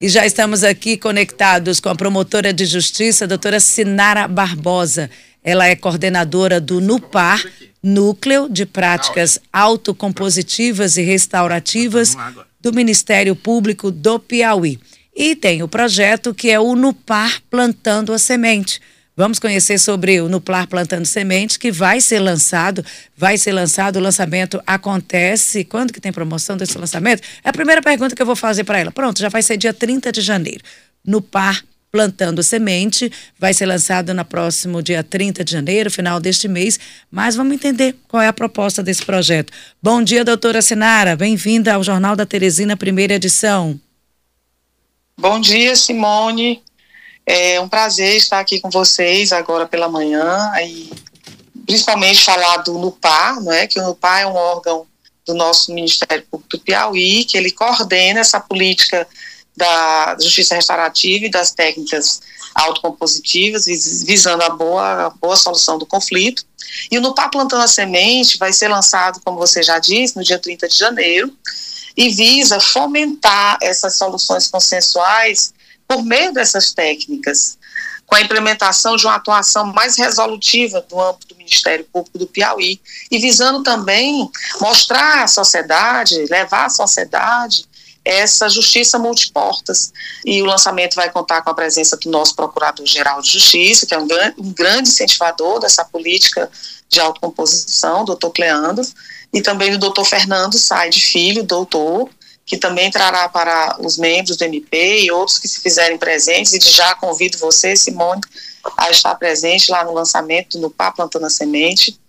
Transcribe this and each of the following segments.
E já estamos aqui conectados com a promotora de justiça, a doutora Sinara Barbosa. Ela é coordenadora do NUPAR, Núcleo de Práticas Autocompositivas e Restaurativas do Ministério Público do Piauí. E tem o projeto que é o NUPAR Plantando a Semente. Vamos conhecer sobre o Nuplar Plantando Semente, que vai ser lançado. Vai ser lançado, o lançamento acontece. Quando que tem promoção desse lançamento? É a primeira pergunta que eu vou fazer para ela. Pronto, já vai ser dia 30 de janeiro. Nupar Plantando Semente vai ser lançado no próximo dia 30 de janeiro, final deste mês. Mas vamos entender qual é a proposta desse projeto. Bom dia, doutora Sinara. Bem-vinda ao Jornal da Teresina, primeira edição. Bom dia, Simone. É um prazer estar aqui com vocês agora pela manhã e principalmente falar do NUPAR, não é? que o NUPAR é um órgão do nosso Ministério Público do Piauí, que ele coordena essa política da justiça restaurativa e das técnicas autocompositivas, visando a boa, a boa solução do conflito. E o NUPAR Plantando a Semente vai ser lançado, como você já disse, no dia 30 de janeiro, e visa fomentar essas soluções consensuais por meio dessas técnicas, com a implementação de uma atuação mais resolutiva do âmbito do Ministério Público do Piauí e visando também mostrar à sociedade, levar à sociedade essa justiça multiportas. E o lançamento vai contar com a presença do nosso Procurador-Geral de Justiça, que é um, um grande incentivador dessa política de autocomposição, doutor Cleandro, e também do doutor Fernando Saide Filho, doutor, que também trará para os membros do MP e outros que se fizerem presentes, e já convido você, Simone, a estar presente lá no lançamento do PA Plantando a Semente,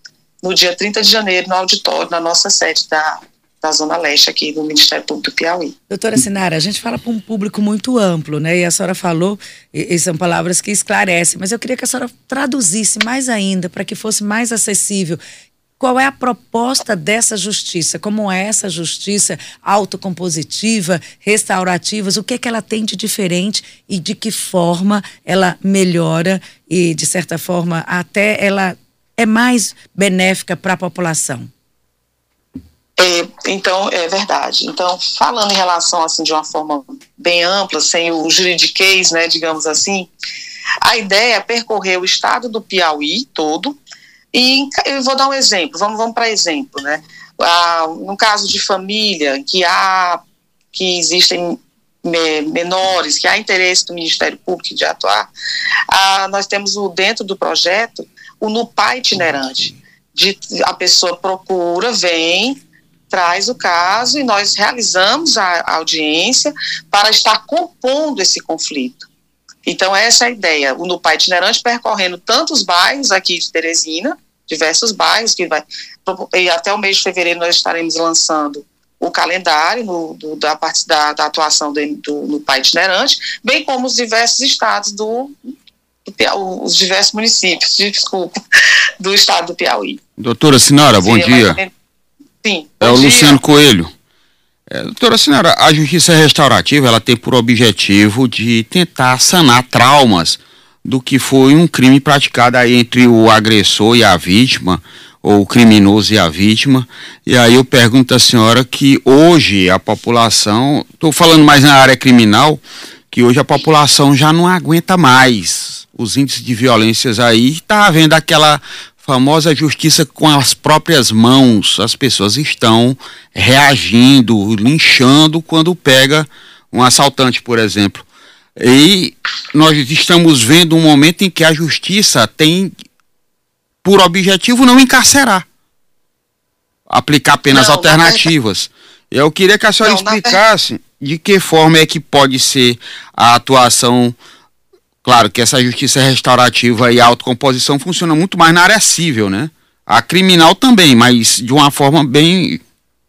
no dia 30 de janeiro, no auditório, na nossa sede da, da Zona Leste aqui do Ministério Público do Piauí. Doutora Sinara, a gente fala para um público muito amplo, né? E a senhora falou, e, e, são palavras que esclarecem, mas eu queria que a senhora traduzisse mais ainda, para que fosse mais acessível. Qual é a proposta dessa justiça? Como é essa justiça autocompositiva, restaurativa? O que é que ela tem de diferente e de que forma ela melhora e, de certa forma, até ela é mais benéfica para a população? É, então, é verdade. Então, falando em relação, assim, de uma forma bem ampla, sem o juridiquês, né, digamos assim, a ideia é percorrer o estado do Piauí todo, e eu vou dar um exemplo, vamos, vamos para exemplo, né? Ah, no caso de família, que há, que existem menores, que há interesse do Ministério Público de atuar, ah, nós temos o, dentro do projeto o NUPA itinerante. De, a pessoa procura, vem, traz o caso e nós realizamos a, a audiência para estar compondo esse conflito. Então, essa é a ideia. O NUPA itinerante percorrendo tantos bairros aqui de Teresina, diversos bairros, que vai. E até o mês de fevereiro nós estaremos lançando o calendário no, do, da parte da, da atuação do, do, no Pai Itinerante, bem como os diversos estados do, do Piauí, os diversos municípios, desculpa, do estado do Piauí. Doutora Sinara, bom dia. Sim. É o dia. Luciano Coelho. É, doutora Sinara, a justiça restaurativa ela tem por objetivo de tentar sanar traumas do que foi um crime praticado aí entre o agressor e a vítima, ou o criminoso e a vítima. E aí eu pergunto à senhora que hoje a população, estou falando mais na área criminal, que hoje a população já não aguenta mais os índices de violências aí, está havendo aquela famosa justiça com as próprias mãos. As pessoas estão reagindo, linchando quando pega um assaltante, por exemplo. E nós estamos vendo um momento em que a justiça tem por objetivo não encarcerar, aplicar penas não, alternativas. Eu queria que a senhora não, explicasse de que forma é que pode ser a atuação Claro que essa justiça restaurativa e autocomposição funciona muito mais na área civil, né? A criminal também, mas de uma forma bem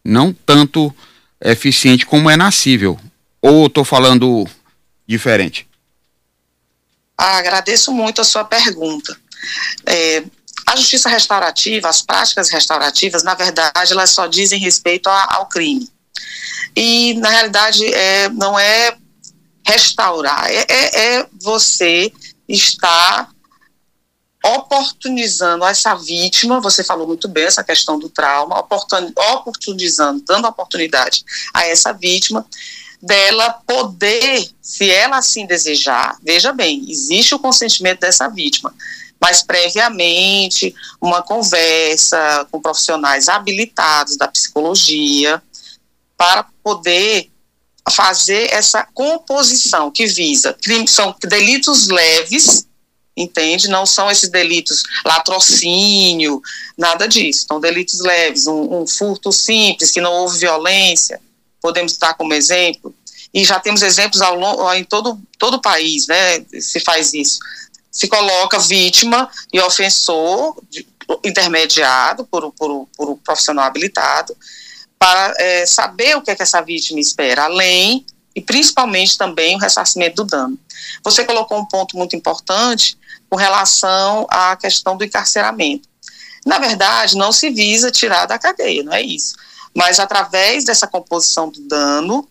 não tanto eficiente como é na civil. Ou estou falando diferente? Ah, agradeço muito a sua pergunta. É, a justiça restaurativa, as práticas restaurativas, na verdade, elas só dizem respeito a, ao crime. E, na realidade, é, não é restaurar, é, é, é você estar oportunizando essa vítima, você falou muito bem essa questão do trauma, oportunizando, dando oportunidade a essa vítima dela poder, se ela assim desejar, veja bem, existe o consentimento dessa vítima, mas previamente uma conversa com profissionais habilitados da psicologia para poder fazer essa composição que visa são delitos leves entende? Não são esses delitos latrocínio, nada disso. São delitos leves, um, um furto simples, que não houve violência, podemos dar como exemplo. E já temos exemplos ao longo, em todo, todo o país, né? Se faz isso. Se coloca vítima e ofensor de, intermediado por, por, por um profissional habilitado para é, saber o que, é que essa vítima espera, além e principalmente também o ressarcimento do dano. Você colocou um ponto muito importante com relação à questão do encarceramento. Na verdade, não se visa tirar da cadeia, não é isso. Mas através dessa composição do dano,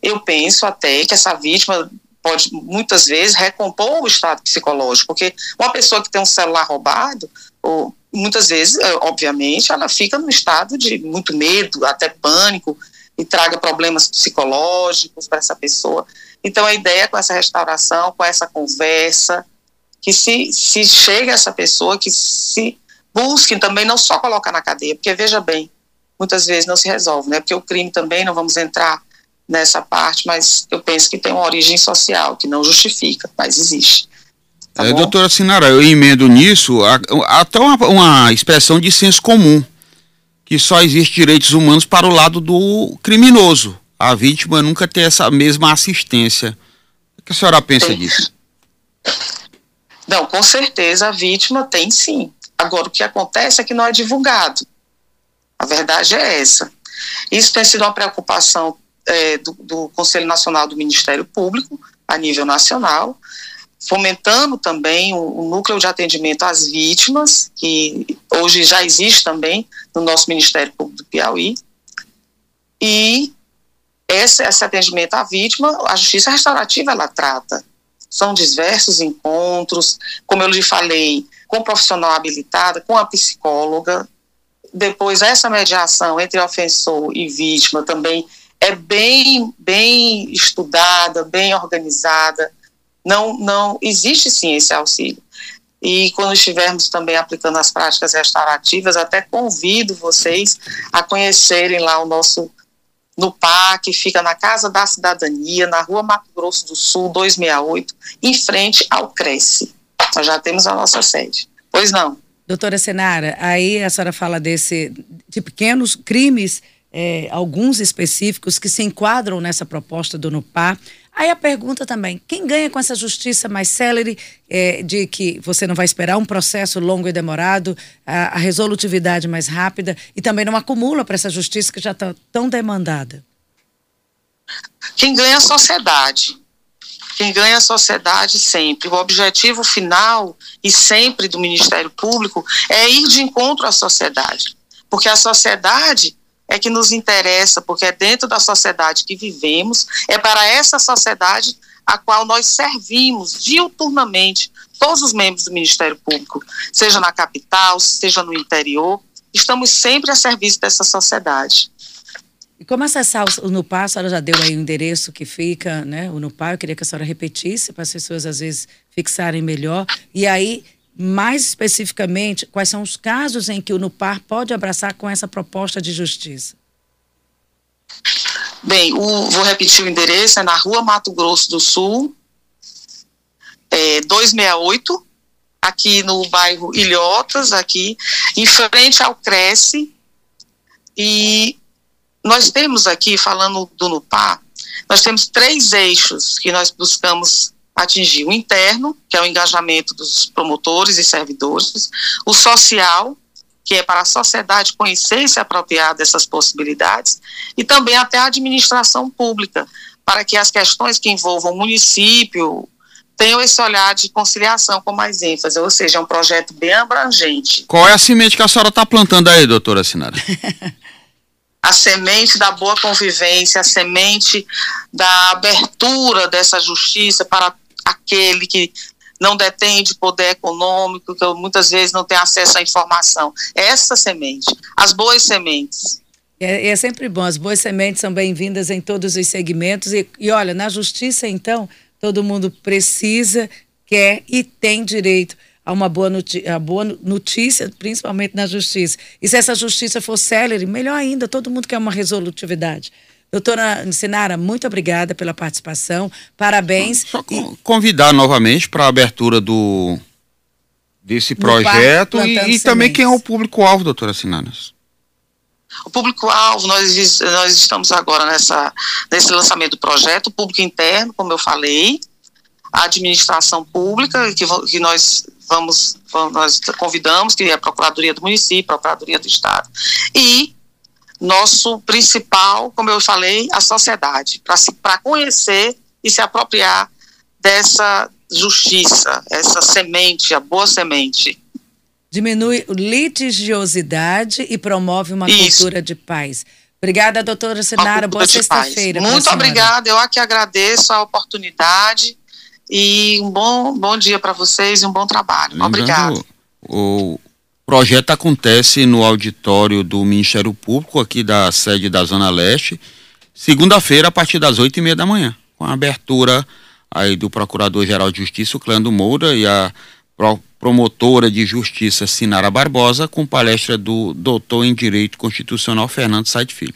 eu penso até que essa vítima pode muitas vezes recompor o estado psicológico, porque uma pessoa que tem um celular roubado, ou muitas vezes, é, obviamente, ela fica no estado de muito medo, até pânico, e traga problemas psicológicos para essa pessoa. Então, a ideia com essa restauração, com essa conversa, que se, se chega essa pessoa, que se busque também não só colocar na cadeia, porque veja bem, muitas vezes não se resolve, né? Porque o crime também, não vamos entrar nessa parte, mas eu penso que tem uma origem social, que não justifica, mas existe. Tá é, doutora Sinara, eu emendo nisso até uma, uma expressão de senso comum, que só existe direitos humanos para o lado do criminoso. A vítima nunca tem essa mesma assistência. O que a senhora pensa tem. disso? Não, com certeza a vítima tem sim. Agora, o que acontece é que não é divulgado. A verdade é essa. Isso tem sido uma preocupação é, do, do Conselho Nacional do Ministério Público, a nível nacional, fomentando também o, núcleo de atendimento às vítimas, que hoje já existe também no nosso Ministério Público do Piauí. E esse, esse atendimento à vítima, a justiça restaurativa, ela trata são diversos encontros, como eu lhe falei, com profissional habilitado, com a psicóloga. Depois, essa mediação entre ofensor e vítima também é bem, bem estudada, bem organizada. Não, não existe sim esse auxílio. E quando estivermos também aplicando as práticas restaurativas, até convido vocês a conhecerem lá o nosso no PAC, fica na Casa da Cidadania, na rua Mato Grosso do Sul, 268, em frente ao Cresce. Nós já temos a nossa sede. Pois não. Doutora Senara, aí a senhora fala desse de pequenos crimes, é, alguns específicos que se enquadram nessa proposta do NUPA. Aí a pergunta também: quem ganha com essa justiça mais célere, é, de que você não vai esperar um processo longo e demorado, a, a resolutividade mais rápida e também não acumula para essa justiça que já está tão demandada? Quem ganha é a sociedade. Quem ganha é a sociedade sempre. O objetivo final e sempre do Ministério Público é ir de encontro à sociedade. Porque a sociedade é que nos interessa, porque é dentro da sociedade que vivemos, é para essa sociedade a qual nós servimos diuturnamente, todos os membros do Ministério Público, seja na capital, seja no interior, estamos sempre a serviço dessa sociedade. E como acessar o NUPA? A senhora já deu aí o endereço que fica, né? O NUPA, eu queria que a senhora repetisse para as pessoas às vezes fixarem melhor. E aí, mais especificamente, quais são os casos em que o NUPAR pode abraçar com essa proposta de justiça? Bem, o, vou repetir o endereço, é na rua Mato Grosso do Sul, é, 268, aqui no bairro Ilhotas, aqui, em frente ao Cresce, e nós temos aqui, falando do NUPAR, nós temos três eixos que nós buscamos atingir o interno, que é o engajamento dos promotores e servidores, o social, que é para a sociedade conhecer e se apropriar dessas possibilidades, e também até a administração pública, para que as questões que envolvam o município tenham esse olhar de conciliação com mais ênfase, ou seja, é um projeto bem abrangente. Qual é a semente que a senhora está plantando aí, doutora Sinara? a semente da boa convivência, a semente da abertura dessa justiça para aquele que não detém de poder econômico, que muitas vezes não tem acesso à informação. Essa semente, as boas sementes, É, é, sempre bom, as boas sementes são bem-vindas em todos os segmentos. E, e olha, na justiça, então, todo mundo precisa, quer e tem direito a uma boa, notícia, boa notícia, principalmente na justiça. E se essa justiça for célere, melhor ainda, todo mundo quer uma resolutividade. Doutora Sinara, muito obrigada pela participação, parabéns. Só e... convidar novamente para a abertura do desse projeto e, e também quem é o público-alvo, doutora Sinara. O público-alvo, nós, nós estamos agora nessa, nesse lançamento do projeto, o público interno, como eu falei, a administração pública, que, que nós vamos, vamos, nós convidamos, que é a Procuradoria do Município, a Procuradoria do Estado, e nosso principal, como eu falei, a sociedade, para conhecer e se apropriar dessa justiça, essa semente, a boa semente diminui litigiosidade e promove uma Isso. cultura de paz. Obrigada, doutora Sinara. Boa sexta-feira. Muito obrigada. Eu aqui agradeço a oportunidade e um bom, bom dia para vocês e um bom trabalho. Obrigada. O projeto acontece no auditório do Ministério Público, aqui da sede da Zona Leste, segunda-feira, a partir das oito e meia da manhã, com a abertura aí do Procurador-Geral de Justiça, o Clã do Moura, e a promotora de justiça Sinara Barbosa, com palestra do doutor em Direito Constitucional Fernando Said Filho.